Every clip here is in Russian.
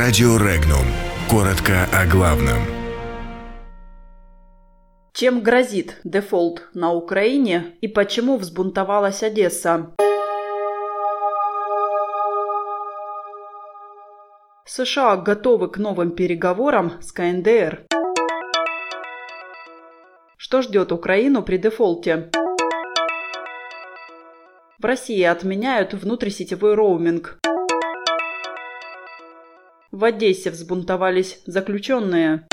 Радио Регнум. Коротко о главном. Чем грозит дефолт на Украине и почему взбунтовалась Одесса? США готовы к новым переговорам с КНДР. Что ждет Украину при дефолте? В России отменяют внутрисетевой роуминг. В Одессе взбунтовались заключенные.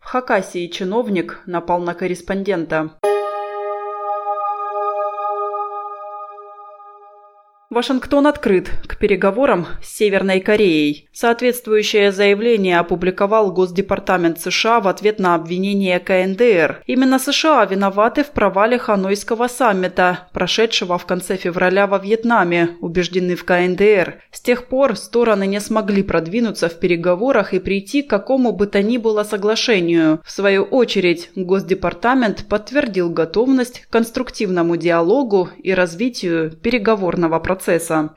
В Хакасии чиновник напал на корреспондента. Вашингтон открыт к переговорам с Северной Кореей. Соответствующее заявление опубликовал Госдепартамент США в ответ на обвинение КНДР. Именно США виноваты в провале Ханойского саммита, прошедшего в конце февраля во Вьетнаме, убеждены в КНДР. С тех пор стороны не смогли продвинуться в переговорах и прийти к какому бы то ни было соглашению. В свою очередь, Госдепартамент подтвердил готовность к конструктивному диалогу и развитию переговорного процесса процесса.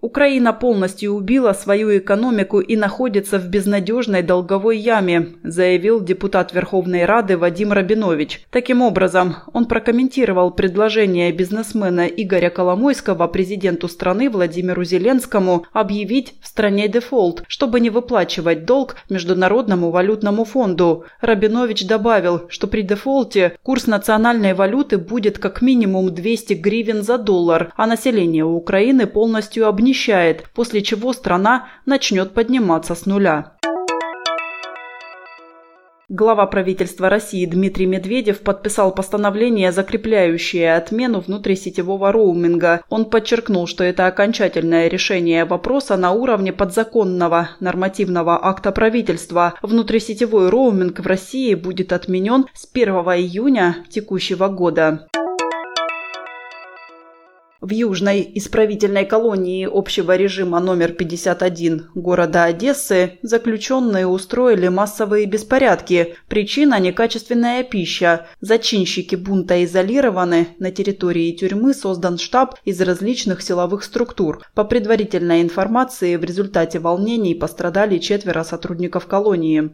Украина полностью убила свою экономику и находится в безнадежной долговой яме, заявил депутат Верховной Рады Вадим Рабинович. Таким образом, он прокомментировал предложение бизнесмена Игоря Коломойского президенту страны Владимиру Зеленскому объявить в стране дефолт, чтобы не выплачивать долг Международному валютному фонду. Рабинович добавил, что при дефолте курс национальной валюты будет как минимум 200 гривен за доллар, а население Украины полностью обнищает нищает, после чего страна начнет подниматься с нуля. Глава правительства России Дмитрий Медведев подписал постановление, закрепляющее отмену внутрисетевого роуминга. Он подчеркнул, что это окончательное решение вопроса на уровне подзаконного нормативного акта правительства. Внутрисетевой роуминг в России будет отменен с 1 июня текущего года. В южной исправительной колонии общего режима номер 51 города Одессы заключенные устроили массовые беспорядки. Причина – некачественная пища. Зачинщики бунта изолированы. На территории тюрьмы создан штаб из различных силовых структур. По предварительной информации, в результате волнений пострадали четверо сотрудников колонии.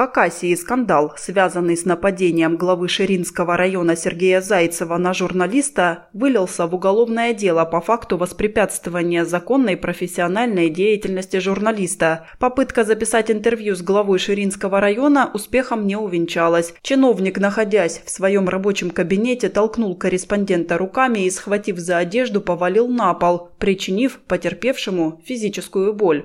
Хакасии скандал, связанный с нападением главы Ширинского района Сергея Зайцева на журналиста, вылился в уголовное дело по факту воспрепятствования законной профессиональной деятельности журналиста. Попытка записать интервью с главой Ширинского района успехом не увенчалась. Чиновник, находясь в своем рабочем кабинете, толкнул корреспондента руками и, схватив за одежду, повалил на пол, причинив потерпевшему физическую боль.